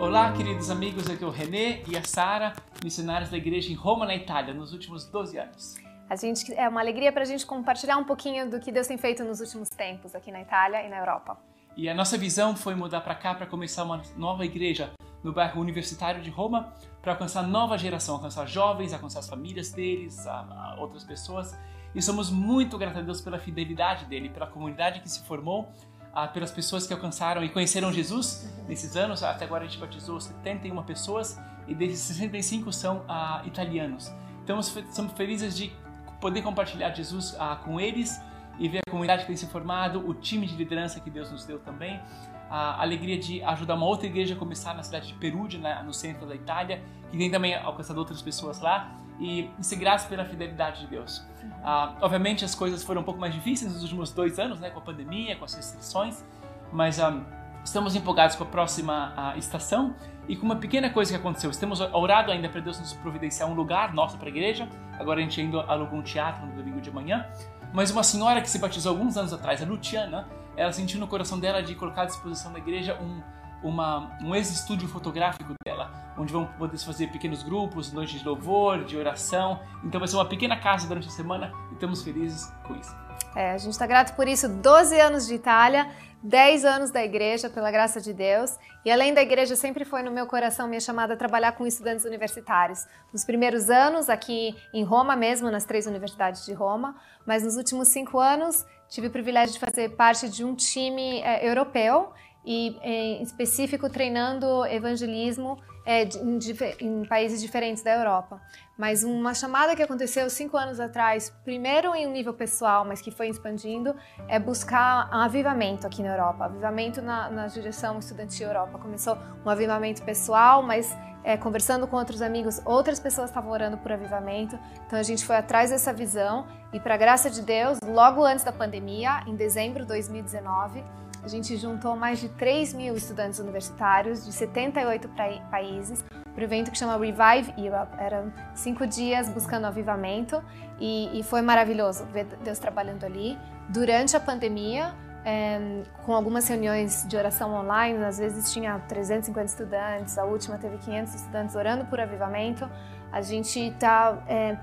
Olá, queridos amigos, aqui é o René e a Sara, missionários da igreja em Roma, na Itália, nos últimos 12 anos. A gente, é uma alegria para a gente compartilhar um pouquinho do que Deus tem feito nos últimos tempos aqui na Itália e na Europa. E a nossa visão foi mudar para cá para começar uma nova igreja no bairro universitário de Roma para alcançar nova geração, alcançar jovens, alcançar as famílias deles, a, a outras pessoas. E somos muito gratos a Deus pela fidelidade dele, pela comunidade que se formou ah, pelas pessoas que alcançaram e conheceram Jesus nesses anos. Até agora a gente batizou 71 pessoas e desses 65 são ah, italianos. Então estamos felizes de poder compartilhar Jesus ah, com eles e ver a comunidade que tem se formado, o time de liderança que Deus nos deu também, a alegria de ajudar uma outra igreja a começar na cidade de Perugia, no centro da Itália, que tem também alcançado outras pessoas lá e ser graças pela fidelidade de Deus. Ah, obviamente as coisas foram um pouco mais difíceis nos últimos dois anos, né, com a pandemia, com as restrições, mas ah, estamos empolgados com a próxima ah, estação e com uma pequena coisa que aconteceu. Estamos orado ainda para Deus nos providenciar um lugar nosso para a igreja. Agora a gente ainda alugou um teatro no domingo de manhã. Mas uma senhora que se batizou alguns anos atrás, a Luciana, ela sentiu no coração dela de colocar à disposição da igreja um uma, um ex-estúdio fotográfico dela, onde vão poder fazer pequenos grupos, noites de louvor, de oração. Então vai ser uma pequena casa durante a semana e estamos felizes com isso. É, a gente está grato por isso. 12 anos de Itália, 10 anos da igreja, pela graça de Deus. E além da igreja, sempre foi no meu coração minha chamada a trabalhar com estudantes universitários. Nos primeiros anos, aqui em Roma mesmo, nas três universidades de Roma, mas nos últimos cinco anos tive o privilégio de fazer parte de um time é, europeu e em específico treinando evangelismo é, em, em, países diferentes da Europa. Mas uma chamada que aconteceu cinco anos atrás, primeiro em um nível pessoal, mas que foi expandindo, é buscar um avivamento aqui na Europa, avivamento na, na direção estudantil Europa. Começou um avivamento pessoal, mas é, conversando com outros amigos, outras pessoas estavam orando por avivamento. Então a gente foi atrás dessa visão e, para graça de Deus, logo antes da pandemia, em dezembro de 2019 a gente juntou mais de 3 mil estudantes universitários de 78 países para o evento que chama Revive Europe. Eram cinco dias buscando avivamento e, e foi maravilhoso ver Deus trabalhando ali. Durante a pandemia, é, com algumas reuniões de oração online, às vezes tinha 350 estudantes, a última teve 500 estudantes orando por avivamento. A gente está é,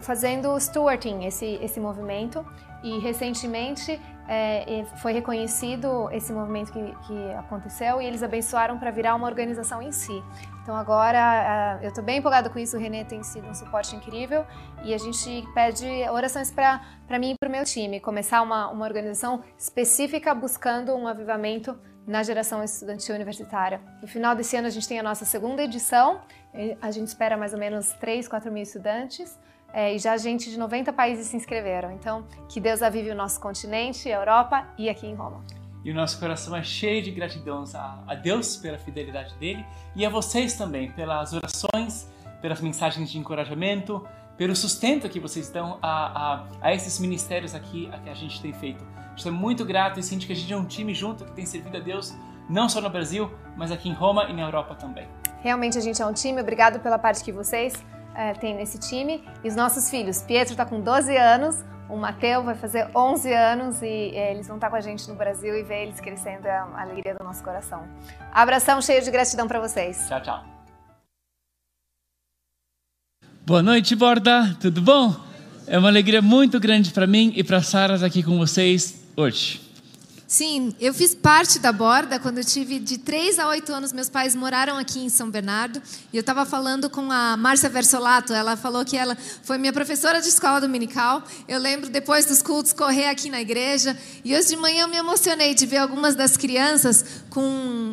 fazendo stewarding esse, esse movimento e recentemente é, foi reconhecido esse movimento que, que aconteceu e eles abençoaram para virar uma organização em si. Então agora eu estou bem empolgada com isso, o Renê tem sido um suporte incrível e a gente pede orações para mim e para o meu time, começar uma, uma organização específica buscando um avivamento na geração estudantil universitária. No final desse ano a gente tem a nossa segunda edição, a gente espera mais ou menos 3, 4 mil estudantes. É, e já gente de 90 países se inscreveram. Então, que Deus avive o nosso continente, a Europa e aqui em Roma. E o nosso coração é cheio de gratidão a, Deus pela fidelidade dele e a vocês também pelas orações, pelas mensagens de encorajamento, pelo sustento que vocês dão a, a, a esses ministérios aqui a que a gente tem feito. Estou muito grato e sinto que a gente é um time junto que tem servido a Deus não só no Brasil, mas aqui em Roma e na Europa também. Realmente a gente é um time. Obrigado pela parte que vocês é, tem nesse time. E os nossos filhos, Pietro está com 12 anos, o Mateu vai fazer 11 anos e é, eles vão estar com a gente no Brasil e ver eles crescendo é a alegria do nosso coração. Abração cheio de gratidão para vocês. Tchau, tchau. Boa noite, Borda. Tudo bom? É uma alegria muito grande para mim e para Sara estar aqui com vocês hoje. Sim, eu fiz parte da borda quando eu tive de 3 a 8 anos. Meus pais moraram aqui em São Bernardo. E eu estava falando com a Márcia Versolato. Ela falou que ela foi minha professora de escola dominical. Eu lembro, depois dos cultos, correr aqui na igreja. E hoje de manhã eu me emocionei de ver algumas das crianças com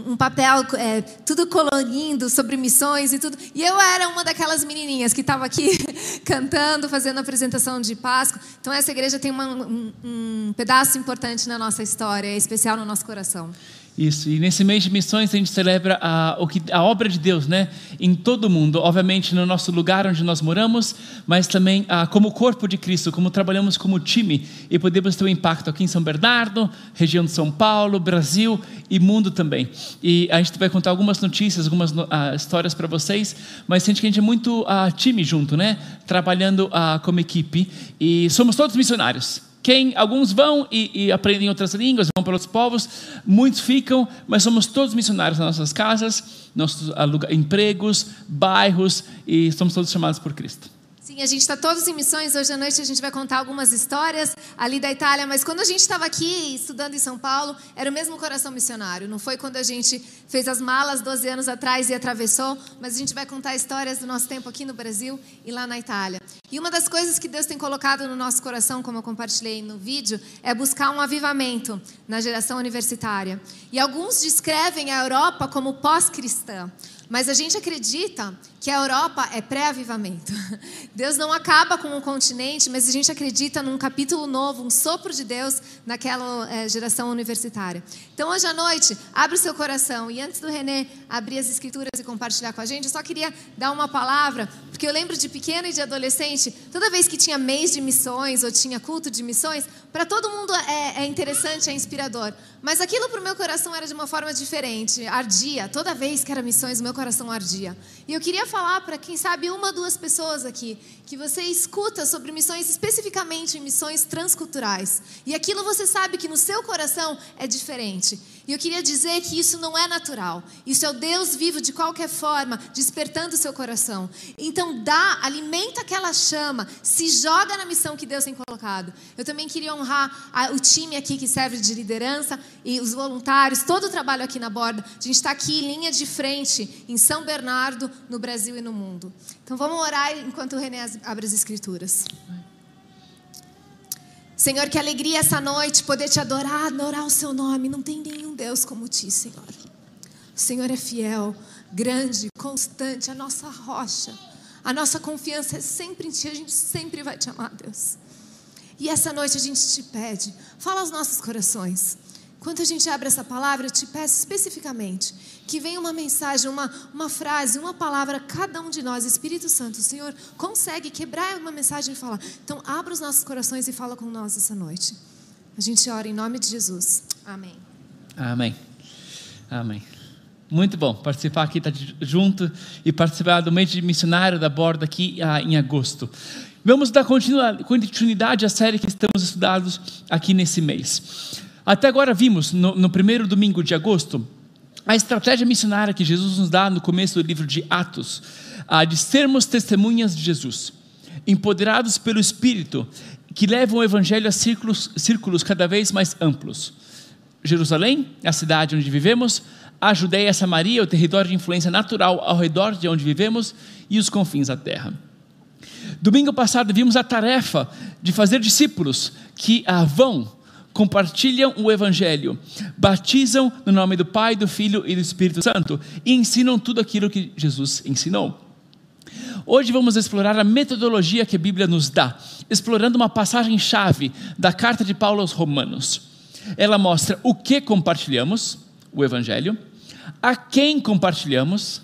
um papel é, tudo colorindo sobre missões e tudo. E eu era uma daquelas menininhas que estava aqui cantando, fazendo a apresentação de Páscoa. Então essa igreja tem uma, um, um pedaço importante na nossa história é especial no nosso coração. Isso, e nesse mês de missões a gente celebra a, a obra de Deus, né? Em todo o mundo, obviamente no nosso lugar onde nós moramos, mas também ah, como corpo de Cristo, como trabalhamos como time e podemos ter um impacto aqui em São Bernardo, região de São Paulo, Brasil e mundo também. E a gente vai contar algumas notícias, algumas ah, histórias para vocês, mas sente que a gente é muito ah, time junto, né? Trabalhando como equipe e somos todos missionários Quem, alguns vão e, e, aprendem outras línguas, vão para outros povos, muitos ficam, mas somos todos missionários nas nossas casas, nossos empregos, bairros, e somos todos chamados por Cristo. Sim, a gente está todos em missões. Hoje à noite a gente vai contar algumas histórias ali da Itália. Mas quando a gente estava aqui estudando em São Paulo, era o mesmo coração missionário. Não foi quando a gente fez as malas 12 anos atrás e atravessou. Mas a gente vai contar histórias do nosso tempo aqui no Brasil e lá na Itália. E uma das coisas que Deus tem colocado no nosso coração, como eu compartilhei no vídeo, é buscar um avivamento na geração universitária. E alguns descrevem a Europa como pós-cristã. Mas a gente acredita que a Europa é pré-avivamento. Deus não acaba com um continente, mas a gente acredita num capítulo novo, um sopro de Deus naquela é, geração universitária. Então, hoje à noite, abre o seu coração. E antes do René abrir as escrituras e compartilhar com a gente, eu só queria dar uma palavra, porque eu lembro de pequena e de adolescente, toda vez que tinha mês de missões ou tinha culto de missões, para todo mundo é, é interessante, é inspirador. Mas aquilo para o meu coração era de uma forma diferente, ardia. Toda vez que era missões, o meu coração ardia. E eu queria falar para quem sabe uma, duas pessoas aqui, que você escuta sobre missões, especificamente em missões transculturais. E aquilo você sabe que no seu coração é diferente. E eu queria dizer que isso não é natural. Isso é o Deus vivo de qualquer forma, despertando o seu coração. Então dá, alimenta aquela chama, se joga na missão que Deus tem colocado. Eu também queria honrar o time aqui que serve de liderança e os voluntários, todo o trabalho aqui na borda. A gente está aqui linha de frente, em São Bernardo, no Brasil e no mundo. Então vamos orar enquanto o René abre as escrituras. Senhor, que alegria essa noite poder te adorar, adorar o seu nome. Não tem nenhum Deus como ti, Senhor. O Senhor é fiel, grande, constante, a nossa rocha. A nossa confiança é sempre em ti, a gente sempre vai te amar, Deus. E essa noite a gente te pede, fala aos nossos corações. Quando a gente abre essa palavra, eu te peço especificamente que venha uma mensagem, uma, uma frase, uma palavra, cada um de nós, Espírito Santo, o Senhor consegue quebrar uma mensagem e falar. Então, abra os nossos corações e fala com nós essa noite. A gente ora em nome de Jesus. Amém. Amém. Amém. Muito bom participar aqui, estar tá junto e participar do mês de missionário da borda aqui ah, em agosto. Vamos dar continuidade à série que estamos estudando aqui nesse mês. Até agora vimos, no, no primeiro domingo de agosto, a estratégia missionária que Jesus nos dá no começo do livro de Atos, a de sermos testemunhas de Jesus, empoderados pelo Espírito, que levam o Evangelho a círculos, círculos cada vez mais amplos. Jerusalém, a cidade onde vivemos, a Judéia, a Samaria, o território de influência natural ao redor de onde vivemos e os confins da terra. Domingo passado vimos a tarefa de fazer discípulos que ah, vão compartilham o Evangelho, batizam no nome do Pai, do Filho e do Espírito Santo e ensinam tudo aquilo que Jesus ensinou. Hoje vamos explorar a metodologia que a Bíblia nos dá, explorando uma passagem-chave da carta de Paulo aos Romanos. Ela mostra o que compartilhamos, o Evangelho, a quem compartilhamos,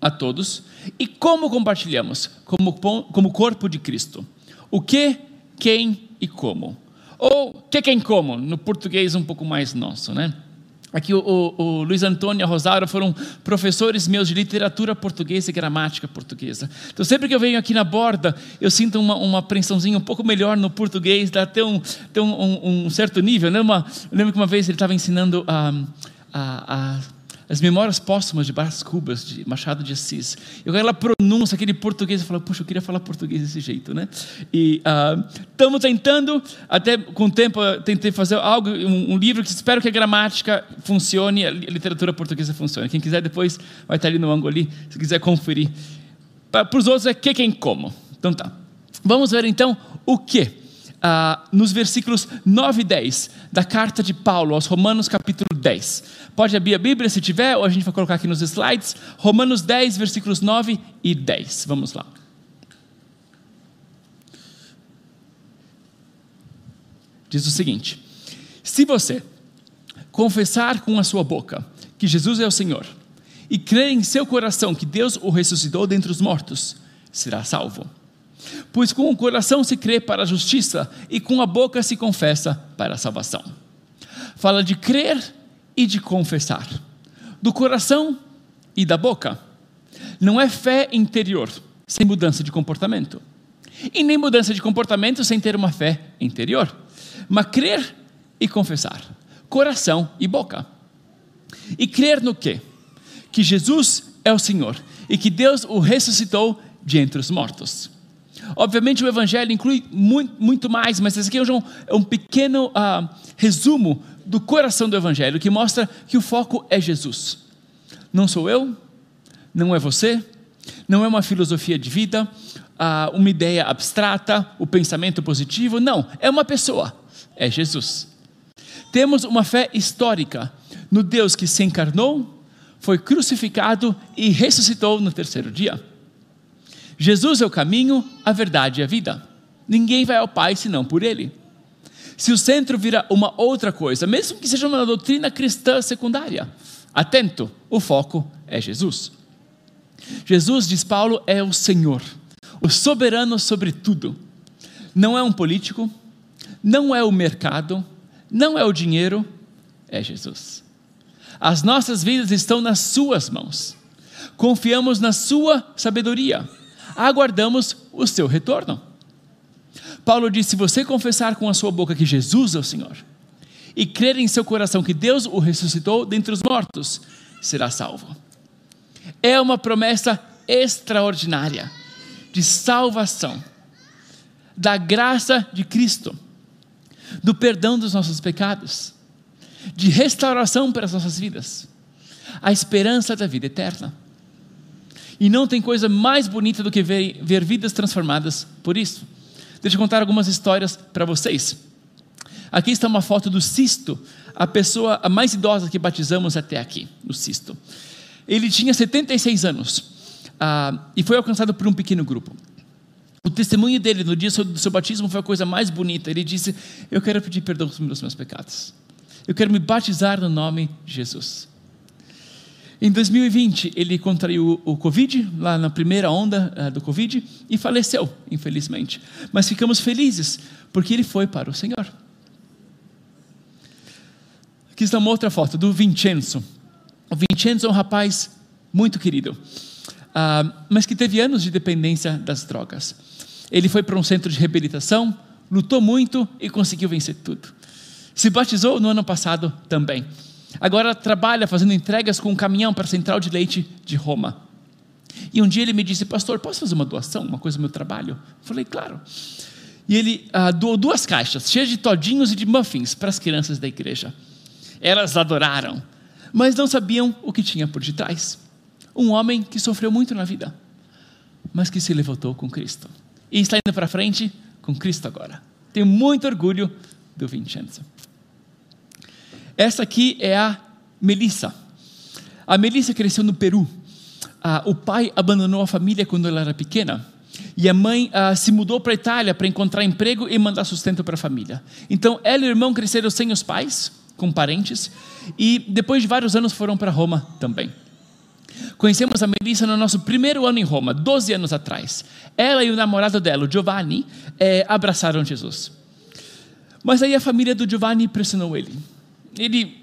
a todos, e como compartilhamos, como, como corpo de Cristo. O que, quem e como. Ou que quem como, no português um pouco mais nosso, né? Aqui o, o, o, Luiz Antônio e a Rosário foram professores meus de literatura portuguesa e gramática portuguesa. Então sempre que eu venho aqui na borda, eu sinto uma, uma apreensãozinha um pouco melhor no português, dá até um, até um, um, um certo nível. Né? Uma, eu lembro que uma vez ele estava ensinando a, a, a as Memórias Póstumas de Brás Cubas, de Machado de Assis. E aquela pronúncia, aquele português, eu falo, puxa, eu queria falar português desse jeito, né? E estamos uh, tentando, até com o tempo, tentei fazer algo, um, um, livro que espero que a gramática funcione, a literatura portuguesa funcione. Quem quiser depois vai estar ali no ângulo ali, se quiser conferir. Para os outros é que, quem, como. Então tá. Vamos ver então o que ah, nos versículos 9 e 10 da carta de Paulo aos Romanos, capítulo 10. Pode abrir a Bíblia se tiver, ou a gente vai colocar aqui nos slides. Romanos 10, versículos 9 e 10. Vamos lá. Diz o seguinte: Se você confessar com a sua boca que Jesus é o Senhor, e crer em seu coração que Deus o ressuscitou dentre os mortos, será salvo. Pois com o coração se crê para a justiça e com a boca se confessa para a salvação. Fala de crer e de confessar, do coração e da boca. Não é fé interior sem mudança de comportamento, e nem mudança de comportamento sem ter uma fé interior. Mas crer e confessar, coração e boca. E crer no quê? Que Jesus é o Senhor e que Deus o ressuscitou de entre os mortos. Obviamente, o Evangelho inclui muito, muito mais, mas esse aqui é um, é um pequeno uh, resumo do coração do Evangelho, que mostra que o foco é Jesus. Não sou eu, não é você, não é uma filosofia de vida, uh, uma ideia abstrata, o pensamento positivo, não, é uma pessoa, é Jesus. Temos uma fé histórica no Deus que se encarnou, foi crucificado e ressuscitou no terceiro dia. Jesus é o caminho, a verdade e a vida. Ninguém vai ao Pai senão por Ele. Se o centro vira uma outra coisa, mesmo que seja uma doutrina cristã secundária, atento, o foco é Jesus. Jesus, diz Paulo, é o Senhor, o soberano sobre tudo. Não é um político, não é o mercado, não é o dinheiro, é Jesus. As nossas vidas estão nas Suas mãos. Confiamos na Sua sabedoria. Aguardamos o seu retorno. Paulo diz: se você confessar com a sua boca que Jesus é o Senhor e crer em seu coração que Deus o ressuscitou dentre os mortos, será salvo. É uma promessa extraordinária de salvação, da graça de Cristo, do perdão dos nossos pecados, de restauração para as nossas vidas, a esperança da vida eterna. E não tem coisa mais bonita do que ver, ver vidas transformadas por isso. Deixa eu contar algumas histórias para vocês. Aqui está uma foto do Sisto, a pessoa a mais idosa que batizamos até aqui, o Sisto. Ele tinha 76 anos uh, e foi alcançado por um pequeno grupo. O testemunho dele no dia do seu batismo foi a coisa mais bonita. Ele disse: Eu quero pedir perdão pelos meus pecados. Eu quero me batizar no nome de Jesus. Em 2020, ele contraiu o Covid, lá na primeira onda uh, do Covid, e faleceu, infelizmente. Mas ficamos felizes, porque ele foi para o Senhor. Aqui está uma outra foto do Vincenzo. O Vincenzo é um rapaz muito querido, uh, mas que teve anos de dependência das drogas. Ele foi para um centro de reabilitação, lutou muito e conseguiu vencer tudo. Se batizou no ano passado também. Agora trabalha fazendo entregas com um caminhão para a central de leite de Roma. E um dia ele me disse, pastor, posso fazer uma doação, uma coisa do meu trabalho? Eu falei, claro. E ele ah, doou duas caixas, cheias de todinhos e de muffins para as crianças da igreja. Elas adoraram, mas não sabiam o que tinha por detrás. Um homem que sofreu muito na vida, mas que se levantou com Cristo. E está indo para frente com Cristo agora. Tenho muito orgulho do Vincenzo. Essa aqui é a Melissa. A Melissa cresceu no Peru. Ah, o pai abandonou a família quando ela era pequena. E a mãe ah, se mudou para a Itália para encontrar emprego e mandar sustento para a família. Então, ela e o irmão cresceram sem os pais, com parentes, e depois de vários anos foram para Roma também. Conhecemos a Melissa no nosso primeiro ano em Roma, 12 anos atrás. Ela e o namorado dela, o Giovanni, eh, abraçaram Jesus. Mas aí a família do Giovanni pressionou ele ele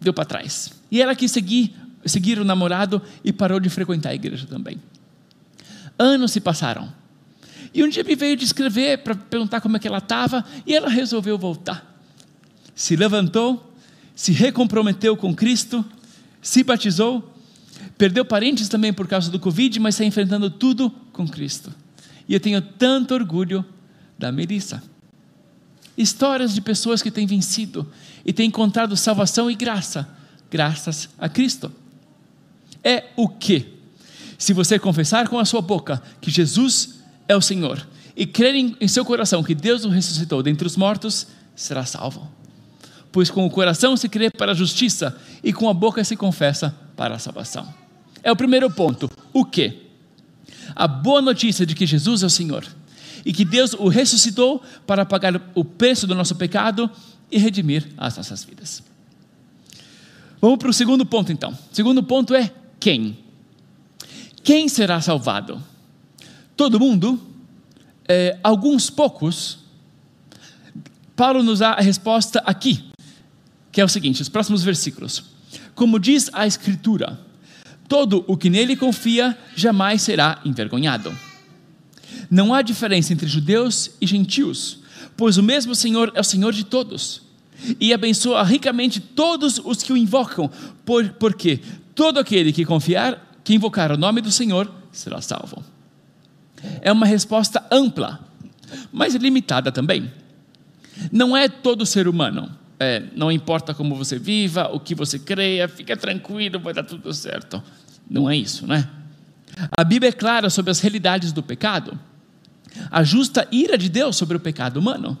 deu para trás. E ela quis seguir, seguir o namorado e parou de frequentar a igreja também. Anos se passaram. E um dia me veio descrever para perguntar como é que ela estava e ela resolveu voltar. Se levantou, se recomprometeu com Cristo, se batizou, perdeu parentes também por causa do Covid, mas está enfrentando tudo com Cristo. E eu tenho tanto orgulho da Melissa. Histórias de pessoas que têm vencido e têm encontrado salvação e graça, graças a Cristo. É o que? Se você confessar com a sua boca que Jesus é o Senhor e crer em, seu coração que Deus o ressuscitou dentre os mortos, será salvo. Pois com o coração se crê para a justiça e com a boca se confessa para a salvação. É o primeiro ponto. O que? A boa notícia de que Jesus é o Senhor e que Deus o ressuscitou para pagar o preço do nosso pecado e redimir as nossas vidas. Vamos para o segundo ponto então. O segundo ponto é quem? Quem será salvado? Todo mundo? É, alguns poucos? Paulo nos dá a resposta aqui, que é o seguinte: os próximos versículos. Como diz a Escritura, todo o que nele confia jamais será envergonhado. Não há diferença entre judeus e gentios, pois o mesmo Senhor é o Senhor de todos e abençoa ricamente todos os que o invocam, por, porque todo aquele que confiar, que invocar o nome do Senhor, será salvo. É uma resposta ampla, mas limitada também. Não é todo ser humano. É, não importa como você viva, o que você creia, fica tranquilo, vai dar tudo certo. Não é isso, né? A Bíblia é clara sobre as realidades do pecado. A justa ira de Deus sobre o pecado humano,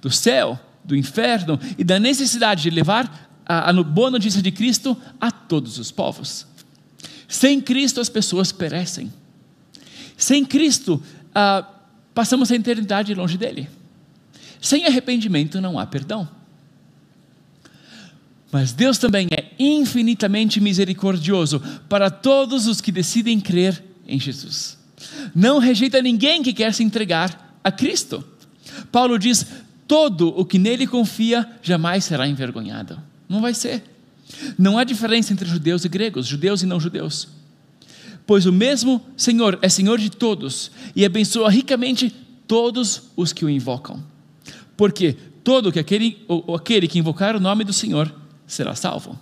do céu, do inferno e da necessidade de levar a, a boa notícia de Cristo a todos os povos. Sem Cristo as pessoas perecem. Sem Cristo ah, passamos a eternidade longe dele. Sem arrependimento não há perdão. Mas Deus também é infinitamente misericordioso para todos os que decidem crer em Jesus. Não rejeita ninguém que quer se entregar a Cristo. Paulo diz: todo o que nele confia jamais será envergonhado. Não vai ser. Não há diferença entre judeus e gregos, judeus e não judeus. Pois o mesmo Senhor é Senhor de todos e abençoa ricamente todos os que o invocam. Porque todo que aquele, ou aquele que invocar o nome do Senhor será salvo.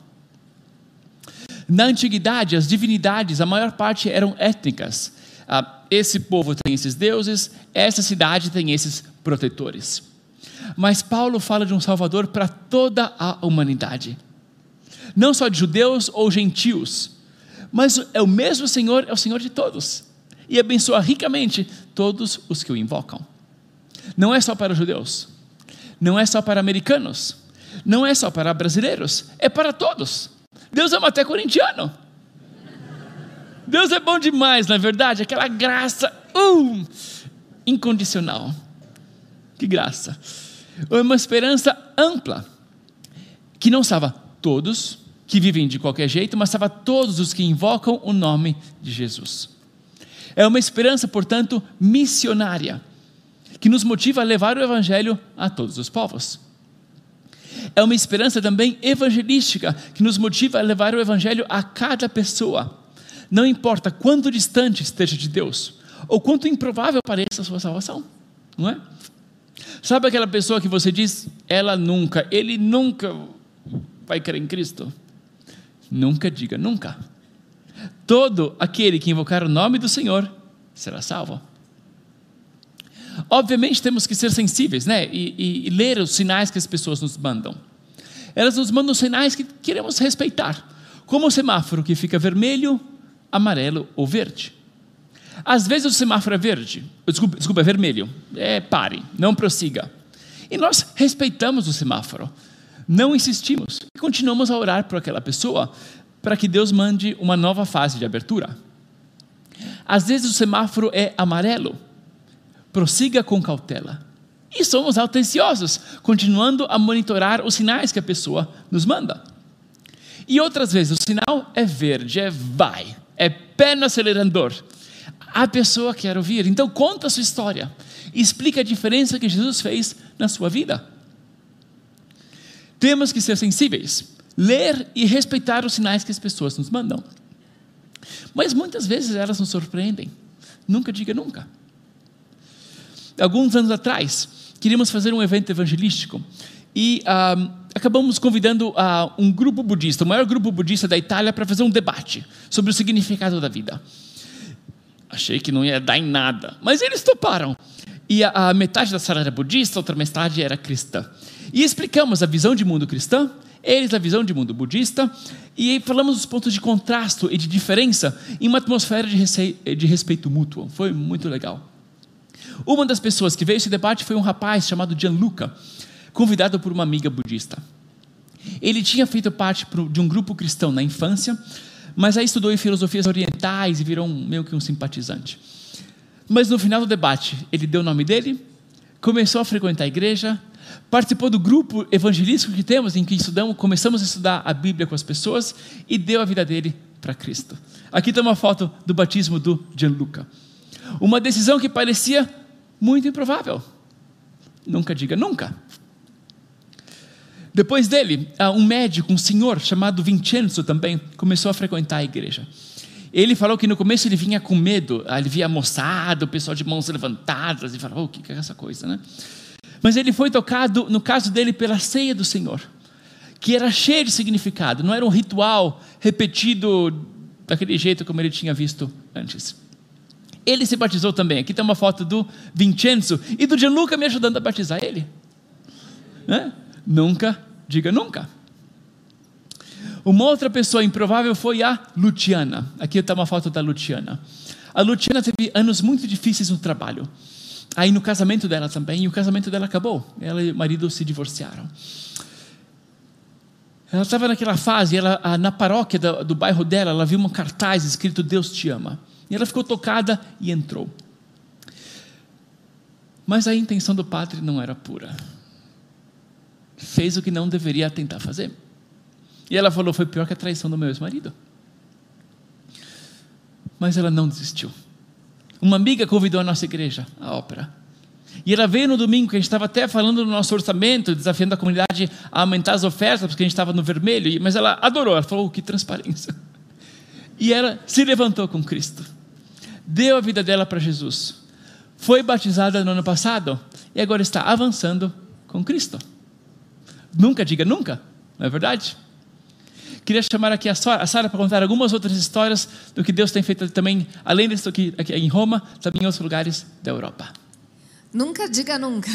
Na antiguidade, as divindades, a maior parte eram étnicas. Ah, esse povo tem esses deuses, essa cidade tem esses protetores. Mas Paulo fala de um Salvador para toda a humanidade. Não só de judeus ou gentios, mas é o mesmo Senhor, é o Senhor de todos. E abençoa ricamente todos os que o invocam. Não é só para judeus, não é só para americanos, não é só para brasileiros, é para todos. Deus ama até corintiano. Deus é bom demais, na é verdade, aquela graça uh, incondicional. Que graça. É uma esperança ampla, que não salva todos que vivem de qualquer jeito, mas salva todos os que invocam o nome de Jesus. É uma esperança, portanto, missionária que nos motiva a levar o Evangelho a todos os povos. É uma esperança também evangelística que nos motiva a levar o Evangelho a cada pessoa, não importa quanto distante esteja de Deus ou quanto improvável pareça a sua salvação, não é? Sabe aquela pessoa que você diz, ela nunca, ele nunca vai crer em Cristo? Nunca diga nunca. Todo aquele que invocar o nome do Senhor será salvo. Obviamente temos que ser sensíveis, né? E, e, e, ler os sinais que as pessoas nos mandam. Elas nos mandam sinais que queremos respeitar, como o semáforo que fica vermelho, amarelo ou verde. Às vezes o semáforo é verde, desculpa, desculpa é vermelho, é pare, não prossiga. E nós respeitamos o semáforo, não insistimos e continuamos a orar por aquela pessoa para que Deus mande uma nova fase de abertura. Às vezes o semáforo é amarelo prossiga com cautela. E somos atenciosos, continuando a monitorar os sinais que a pessoa nos manda. E outras vezes o sinal é verde, é vai, pé no acelerador. A pessoa quer ouvir, então conta a sua história, explica a diferença que Jesus fez na sua vida. Temos que ser sensíveis, ler e respeitar os sinais que as pessoas nos mandam. Mas muitas vezes elas nos surpreendem. Nunca diga nunca alguns anos atrás, queríamos fazer um evento evangelístico e uh, acabamos convidando uh, um grupo budista, o maior grupo budista da Itália, para fazer um debate sobre o significado da vida. Achei que não ia dar em nada, mas eles toparam. E a, a metade da sala era budista, a outra metade era cristã. E explicamos a visão de mundo cristã, eles a visão de mundo budista, e falamos dos pontos de contraste e de diferença em uma atmosfera de, de respeito mútuo. Foi muito legal. Uma das pessoas que veio a esse debate foi um rapaz chamado Gianluca, convidado por uma amiga budista. Ele tinha feito parte de um grupo cristão na infância, mas aí estudou em filosofias orientais e virou um, meio que um simpatizante. Mas no final do debate, ele deu o nome dele, começou a frequentar a igreja, participou do grupo evangelístico que temos, em que estudamos, começamos a estudar a Bíblia com as pessoas e deu a vida dele para Cristo. Aqui tem uma foto do batismo do Gianluca. Uma decisão que parecia muito improvável. Nunca diga nunca. Depois dele, um médico, um senhor chamado Vincenzo também, começou a frequentar a igreja. Ele falou que no começo ele vinha com medo, ele via moçada, o pessoal de mãos levantadas, e falava, oh, o que é essa coisa, né? Mas ele foi tocado, no caso dele, pela ceia do Senhor, que era cheia de significado, não era um ritual repetido daquele jeito como ele tinha visto antes. Ele se batizou também. Aqui tem uma foto do Vincenzo e do Gianluca me ajudando a batizar ele. Né? Nunca, diga nunca. Uma outra pessoa improvável foi a Luciana. Aqui está uma foto da Luciana. A Luciana teve anos muito difíceis no trabalho. Aí no casamento dela também, e o casamento dela acabou. Ela e o marido se divorciaram. Ela estava naquela fase, ela, na paróquia do, do bairro dela, ela viu um cartaz escrito Deus te ama. E ela ficou tocada e entrou. Mas a intenção do padre não era pura. Fez o que não deveria tentar fazer. E ela falou: foi pior que a traição do meu ex-marido. Mas ela não desistiu. Uma amiga convidou a nossa igreja à ópera. E ela veio no domingo, que a gente estava até falando do nosso orçamento, desafiando a comunidade a aumentar as ofertas, porque a gente estava no vermelho, mas ela adorou, ela falou, oh, que transparência. E ela se levantou com Cristo, deu a vida dela para Jesus, foi batizada no ano passado e agora está avançando com Cristo. Nunca diga nunca, não é verdade? Queria chamar aqui a Sara para contar algumas outras histórias do que Deus tem feito também, além disso aqui, aqui em Roma, também em outros lugares da Europa. Nunca diga nunca.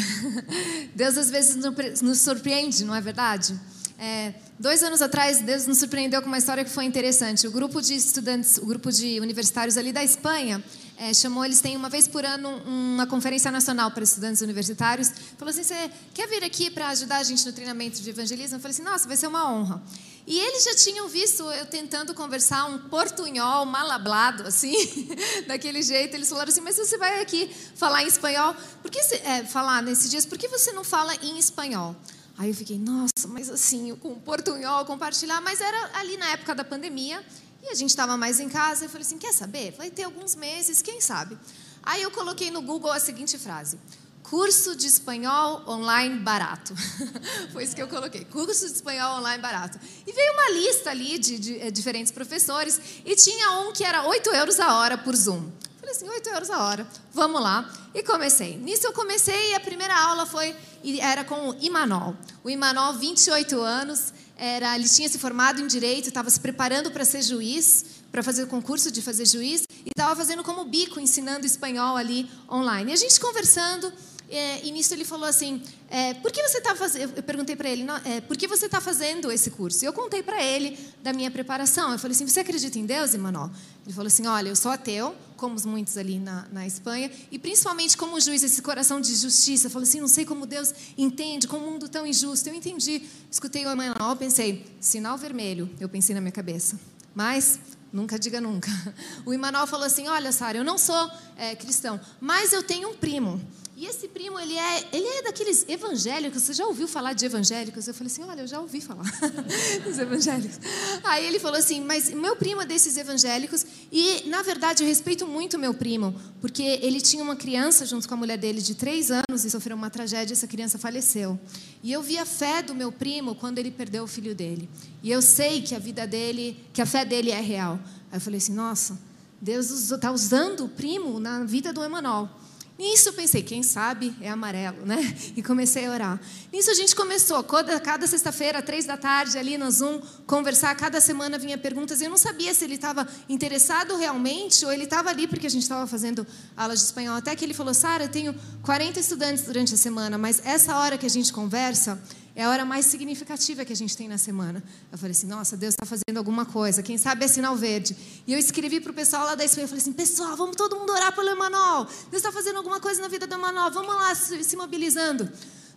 Deus às vezes nos surpreende, não é verdade? É, dois anos atrás, Deus nos surpreendeu com uma história que foi interessante. O grupo de estudantes, o grupo de universitários ali da Espanha, é, chamou, eles têm uma vez por ano uma conferência nacional para estudantes universitários. Falou assim: você quer vir aqui para ajudar a gente no treinamento de evangelismo? Eu falei assim: nossa, vai ser uma honra. E eles já tinham visto eu tentando conversar um portunhol mal hablado, assim, daquele jeito. Eles falaram assim: mas você vai aqui falar em espanhol? Por que é, falar nesses dias? Por que você não fala em espanhol? Aí eu fiquei, nossa, mas assim, com portunhol, compartilhar, mas era ali na época da pandemia. E a gente estava mais em casa, eu falei assim: quer saber? Vai ter alguns meses, quem sabe? Aí eu coloquei no Google a seguinte frase: curso de espanhol online barato. Foi isso que eu coloquei: curso de espanhol online barato. E veio uma lista ali de, de, de eh, diferentes professores, e tinha um que era 8 euros a hora por Zoom. Falei assim, 8 euros a hora, vamos lá. E comecei. Nisso eu comecei e a primeira aula foi, era com o Imanol. O Imanol, 28 anos, era, ele tinha se formado em direito, estava se preparando para ser juiz, para fazer o concurso de fazer juiz, e estava fazendo como bico, ensinando espanhol ali online. E a gente conversando, é, e nisso ele falou assim: é, por que você está fazendo? Eu perguntei para ele: é, por que você está fazendo esse curso? E eu contei para ele da minha preparação. Eu falei assim: você acredita em Deus, Emanuel? Ele falou assim: olha, eu sou ateu, como muitos ali na, na Espanha, e principalmente como juiz, esse coração de justiça. Eu falei assim: não sei como Deus entende, como um mundo tão injusto. Eu entendi. Escutei o Emanuel, pensei: sinal vermelho. Eu pensei na minha cabeça. Mas Nunca diga nunca. O Emanuel falou assim: Olha, Sara, eu não sou é, cristão, mas eu tenho um primo. E esse primo, ele é, ele é daqueles evangélicos. Você já ouviu falar de evangélicos? Eu falei assim: olha, eu já ouvi falar dos evangélicos. Aí ele falou assim: mas meu primo é desses evangélicos. E, na verdade, eu respeito muito meu primo, porque ele tinha uma criança junto com a mulher dele de três anos e sofreu uma tragédia. Essa criança faleceu. E eu vi a fé do meu primo quando ele perdeu o filho dele. E eu sei que a vida dele, que a fé dele é real. Aí eu falei assim: nossa, Deus está usando o primo na vida do Emanuel. Nisso eu pensei, quem sabe é amarelo, né? E comecei a orar. Nisso a gente começou, cada, cada sexta-feira, três da tarde, ali no Zoom, conversar. Cada semana vinha perguntas. Eu não sabia se ele estava interessado realmente ou ele estava ali porque a gente estava fazendo aulas de espanhol. Até que ele falou, Sara, eu tenho 40 estudantes durante a semana, mas essa hora que a gente conversa, é a hora mais significativa que a gente tem na semana. Eu falei assim, nossa, Deus está fazendo alguma coisa. Quem sabe é sinal verde. E eu escrevi para o pessoal lá da Espanha. Eu falei assim, pessoal, vamos todo mundo orar pelo Emanuel. Deus está fazendo alguma coisa na vida do Emanuel. Vamos lá, se mobilizando.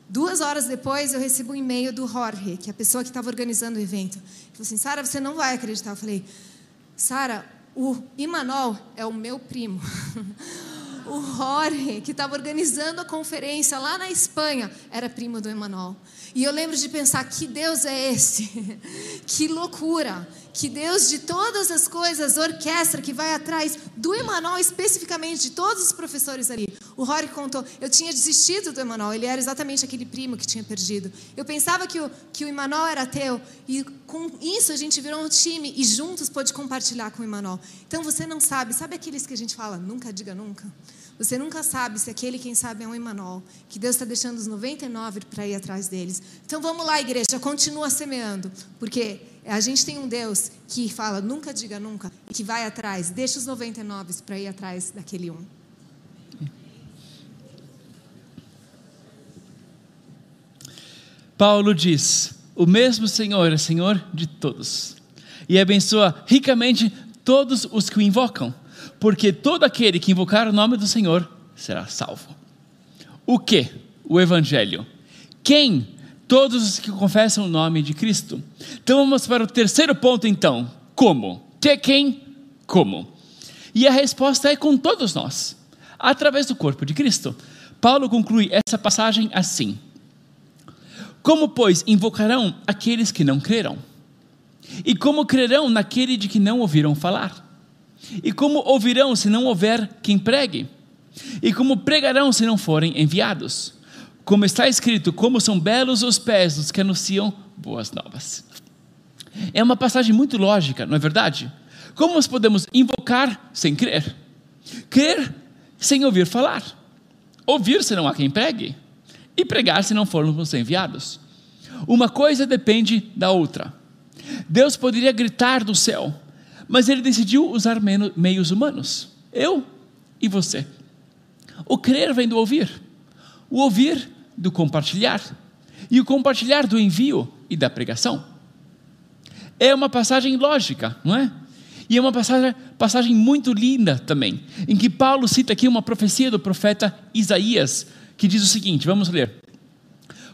Duas horas depois, eu recebo um e-mail do Jorge, que é a pessoa que estava organizando o evento. Ele falou assim, Sara, você não vai acreditar. Eu falei, Sara, o Emanuel é o meu primo. o Jorge, que estava organizando a conferência lá na Espanha, era primo do Emanuel. E eu lembro de pensar: que Deus é esse? que loucura! Que Deus de todas as coisas orquestra que vai atrás do Emanuel, especificamente de todos os professores ali. O Rory contou, eu tinha desistido do Emanuel, ele era exatamente aquele primo que tinha perdido. Eu pensava que o, que o Emanuel era ateu, e com isso a gente virou um time e juntos pôde compartilhar com o Emanuel. Então você não sabe, sabe aqueles que a gente fala, nunca diga nunca? Você nunca sabe se aquele, quem sabe, é um Emanuel, que Deus está deixando os 99 para ir atrás deles. Então vamos lá, igreja, continua semeando, porque a gente tem um Deus que fala nunca diga nunca, e que vai atrás, deixa os 99 para ir atrás daquele um. Paulo diz: O mesmo Senhor é Senhor de todos, e abençoa ricamente todos os que o invocam porque todo aquele que invocar o nome do Senhor será salvo. O que? O Evangelho. Quem? Todos os que confessam o nome de Cristo. Então vamos para o terceiro ponto, então. Como? Que quem? Como? E a resposta é com todos nós, através do corpo de Cristo. Paulo conclui essa passagem assim: Como, pois, invocarão aqueles que não creram? E como crerão naquele de que não ouviram falar? E como ouvirão se não houver quem pregue? E como pregarão se não forem enviados? Como está escrito, como são belos os pés dos que anunciam boas novas. É uma passagem muito lógica, não é verdade? Como nós podemos invocar sem crer? Crer sem ouvir falar. Ouvir se não há quem pregue. E pregar se não formos enviados. Uma coisa depende da outra. Deus poderia gritar do céu: mas ele decidiu usar meios humanos. Eu e você. O crer vem do ouvir, o ouvir do compartilhar, e o compartilhar do envio e da pregação. É uma passagem lógica, não é? E é uma passagem, passagem muito linda também, em que Paulo cita aqui uma profecia do profeta Isaías, que diz o seguinte: vamos ler.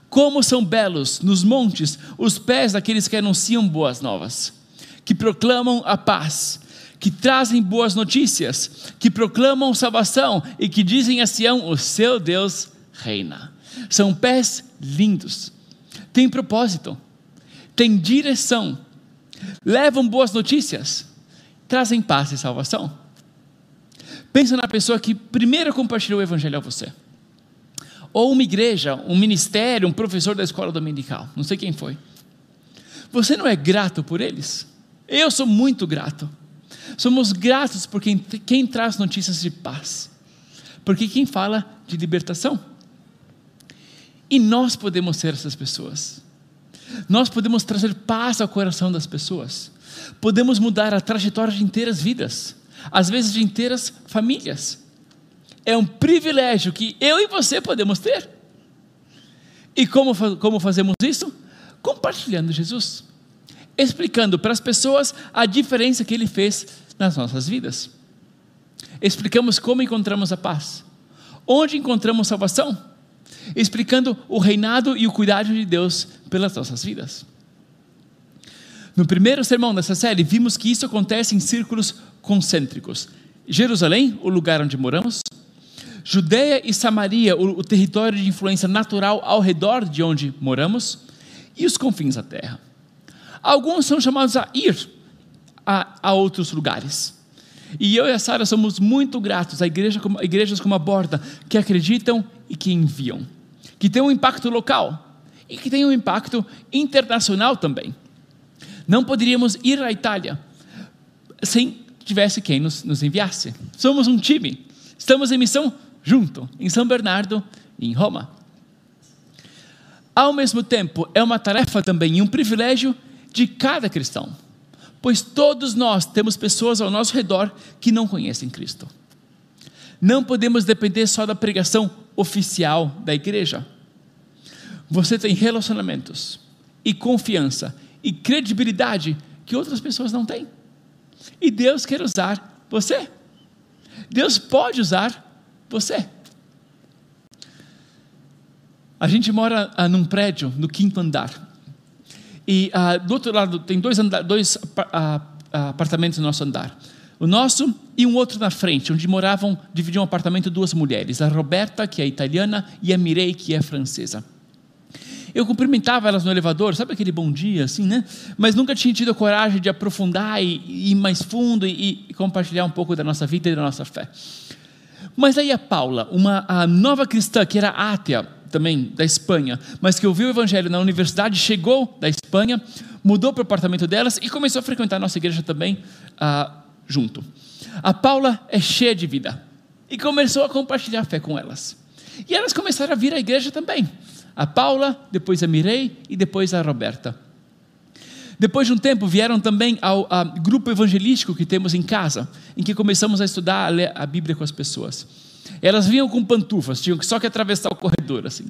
Como são belos nos montes os pés daqueles que anunciam boas novas que proclamam a paz, que trazem boas notícias, que proclamam salvação e que dizem a Sião: o seu Deus reina. São pés lindos, têm propósito, têm direção, levam boas notícias, trazem paz e salvação. Pensa na pessoa que primeiro compartilhou o evangelho a você. Ou uma igreja, um ministério, um professor da escola dominical, não sei quem foi. Você não é grato por eles? Eu sou muito grato. Somos gratos por quem, quem traz notícias de paz, porque quem fala de libertação. E nós podemos ser essas pessoas. Nós podemos trazer paz ao coração das pessoas. Podemos mudar a trajetória de inteiras vidas, às vezes de inteiras famílias. É um privilégio que eu e você podemos ter. E como, como fazemos isso? Compartilhando Jesus explicando para as pessoas a diferença que ele fez nas nossas vidas. Explicamos como encontramos a paz, onde encontramos salvação, explicando o reinado e o cuidado de Deus pelas nossas vidas. No primeiro sermão dessa série, vimos que isso acontece em círculos concêntricos: Jerusalém, o lugar onde moramos, Judeia e Samaria, o, o território de influência natural ao redor de onde moramos, e os confins da terra. Alguns são chamados a ir a, a outros lugares. E eu e a Sara somos muito gratos a, igreja, igrejas como a Borda, que acreditam e que enviam, que tem um impacto local e que tem um impacto internacional também. Não poderíamos ir à Itália sem tivesse quem nos, nos enviasse. Somos um time, estamos em missão junto, em São Bernardo e em Roma. Ao mesmo tempo, é uma tarefa também e um privilégio de cada cristão, pois todos nós temos pessoas ao nosso redor que não conhecem Cristo. Não podemos depender só da pregação oficial da igreja. Você tem relacionamentos e confiança e credibilidade que outras pessoas não têm. E Deus quer usar você. Deus pode usar você. A gente mora ah, num prédio no quinto andar. E uh, do outro lado tem dois, andar, dois uh, apartamentos no nosso andar. O nosso e um outro na frente, onde moravam, dividiam um apartamento duas mulheres, a Roberta, que é italiana, e a Mirei, que é francesa. Eu cumprimentava elas no elevador, sabe aquele bom dia, assim, né? Mas nunca tinha tido a coragem de aprofundar e, ir mais fundo e, e compartilhar um pouco da nossa vida e da nossa fé. Mas aí a Paula, uma a nova cristã que era átea, também da Espanha, mas que ouviu o evangelho na universidade, chegou da Espanha, mudou para o apartamento delas e começou a frequentar a nossa igreja também ah, junto. A Paula é cheia de vida e começou a compartilhar a fé com elas. E elas começaram a vir à igreja também. A Paula, depois a Mirei e depois a Roberta. Depois de um tempo, vieram também ao, grupo evangelístico que temos em casa, em que começamos a estudar a, ler a Bíblia com as pessoas. Elas vinham com pantufas, tinham só que atravessar o corredor, assim.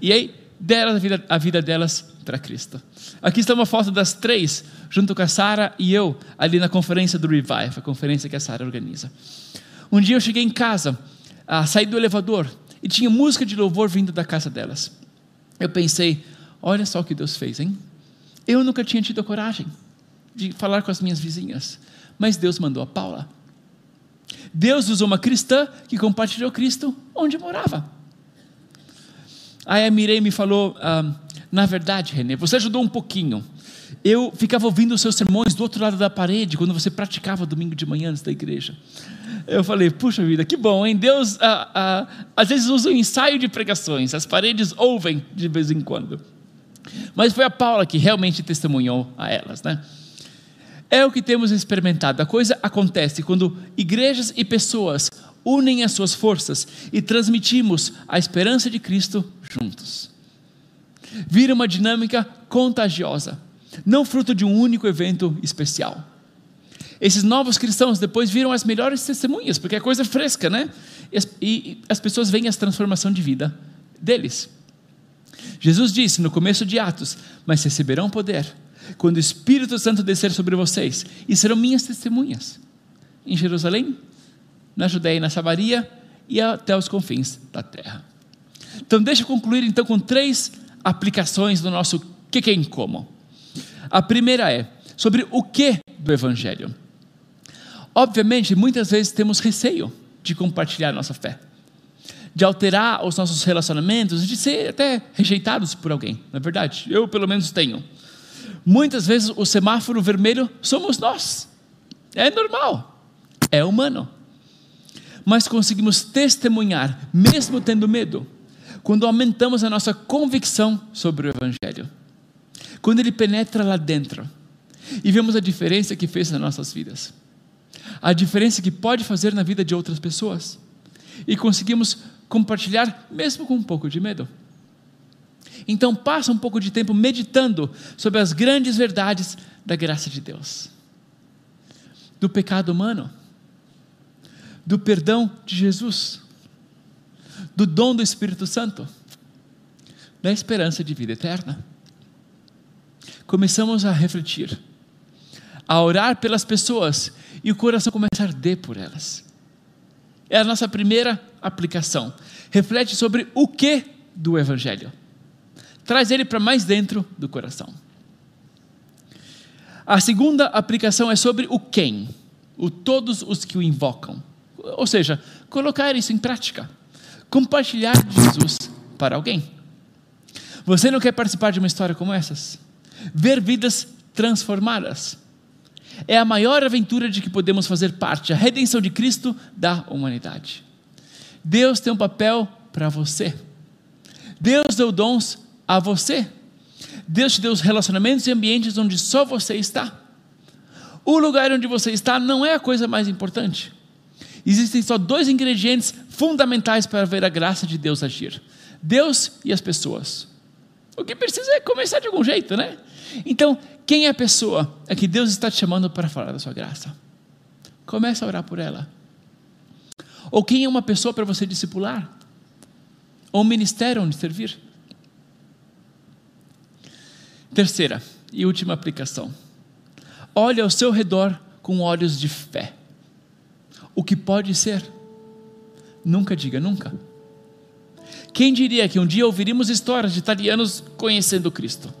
E aí, deram a vida, a vida delas para Cristo. Aqui está uma foto das três, junto com a Sara e eu, ali na conferência do Revive, a conferência que a Sara organiza. Um dia eu cheguei em casa, saí do elevador e tinha música de louvor vindo da casa delas. Eu pensei, olha só o que Deus fez, hein? Eu nunca tinha tido a coragem de falar com as minhas vizinhas, mas Deus mandou a Paula. Deus usou uma cristã que compartilhou Cristo onde morava. Aí a Mirei me falou: ah, na verdade, Renê, você ajudou um pouquinho. Eu ficava ouvindo os seus sermões do outro lado da parede, quando você praticava domingo de manhã antes da igreja. Eu falei, puxa vida, que bom, hein? Deus ah, ah, às vezes usa um ensaio de pregações, as paredes ouvem de vez em quando. Mas foi a Paula que realmente testemunhou a elas, né? É o que temos experimentado. A coisa acontece quando igrejas e pessoas unem as suas forças e transmitimos a esperança de Cristo juntos. Vira uma dinâmica contagiosa, não fruto de um único evento especial. Esses novos cristãos depois viram as melhores testemunhas, porque é coisa fresca, né? E as, as pessoas veem a transformação de vida deles. Jesus disse no começo de Atos: Mas receberão poder quando o Espírito Santo descer sobre vocês, e serão minhas testemunhas em Jerusalém, na Judéia e na Samaria e até os confins da terra. Então, deixa eu concluir então com três aplicações do nosso que que é como. A primeira é sobre o que do Evangelho. Obviamente, muitas vezes temos receio de compartilhar nossa fé de alterar os nossos relacionamentos, de ser até rejeitados por alguém, não é verdade? Eu, pelo menos, tenho. Muitas vezes o semáforo vermelho somos nós. É normal, é humano. Mas conseguimos testemunhar, mesmo tendo medo, quando aumentamos a nossa convicção sobre o Evangelho. Quando ele penetra lá dentro e vemos a diferença que fez nas nossas vidas, a diferença que pode fazer na vida de outras pessoas, e conseguimos compartilhar, mesmo com um pouco de medo. Então, passa um pouco de tempo meditando sobre as grandes verdades da graça de Deus, do pecado humano, do perdão de Jesus, do dom do Espírito Santo, da esperança de vida eterna. Começamos a refletir, a orar pelas pessoas e o coração começa a arder por elas. É a nossa primeira aplicação. Reflete sobre o que do Evangelho. Traz ele para mais dentro do coração. A segunda aplicação é sobre o quem, o todos os que o invocam. Ou seja, colocar isso em prática. Compartilhar Jesus para alguém. Você não quer participar de uma história como essas? Ver vidas transformadas é a maior aventura de que podemos fazer parte, a redenção de Cristo da humanidade. Deus tem um papel para você. Deus deu dons a você. Deus te deu os relacionamentos e ambientes onde só você está. O lugar onde você está não é a coisa mais importante. Existem só dois ingredientes fundamentais para ver a graça de Deus agir: Deus e as pessoas. O que precisa é começar de algum jeito, né? Então, quem é a pessoa é que Deus está te chamando para falar da sua graça? Comece a orar por ela. Ou quem é uma pessoa para você discipular? Ou um ministério onde servir? Terceira e última aplicação. Olhe ao seu redor com olhos de fé. O que pode ser? Nunca diga nunca. Quem diria que um dia ouviríamos histórias de italianos conhecendo Cristo?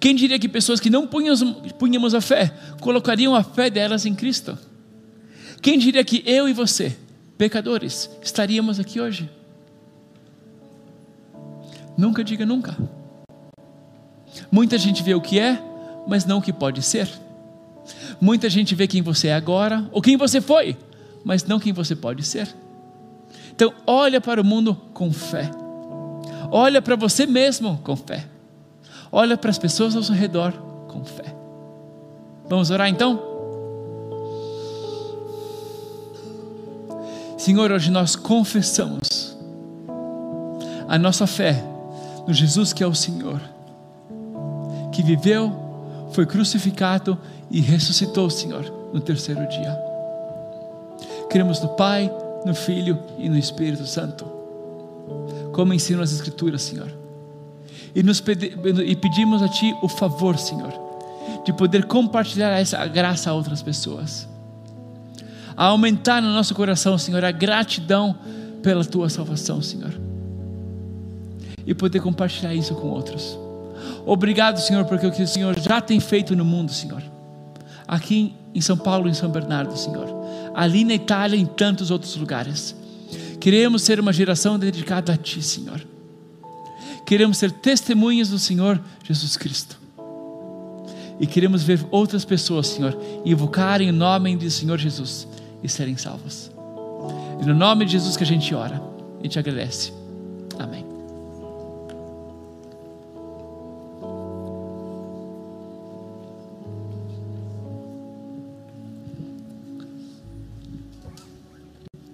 Quem diria que pessoas que não punhamos a fé, colocariam a fé delas em Cristo? Quem diria que eu e você, pecadores, estaríamos aqui hoje? Nunca diga nunca. Muita gente vê o que é, mas não o que pode ser. Muita gente vê quem você é agora, ou quem você foi, mas não quem você pode ser. Então, olha para o mundo com fé. Olha para você mesmo com fé. Olha para as pessoas ao seu redor com fé. Vamos orar então? Senhor, hoje nós confessamos a nossa fé no Jesus que é o Senhor, que viveu, foi crucificado e ressuscitou, Senhor, no terceiro dia. Cremos no Pai, no Filho e no Espírito Santo, como ensinam as Escrituras, Senhor. E, nos pedi, e pedimos a Ti o favor, Senhor, de poder compartilhar essa graça a outras pessoas. A aumentar no nosso coração, Senhor, a gratidão pela Tua salvação, Senhor. E poder compartilhar isso com outros. Obrigado, Senhor, porque o que o Senhor já tem feito no mundo, Senhor. Aqui em São Paulo, em São Bernardo, Senhor. Ali na Itália em tantos outros lugares. Queremos ser uma geração dedicada a Ti, Senhor. Queremos ser testemunhas do Senhor Jesus Cristo. E queremos ver outras pessoas, Senhor, invocarem o nome do Senhor Jesus e serem salvas. E no nome de Jesus que a gente ora e te agradece. Amém.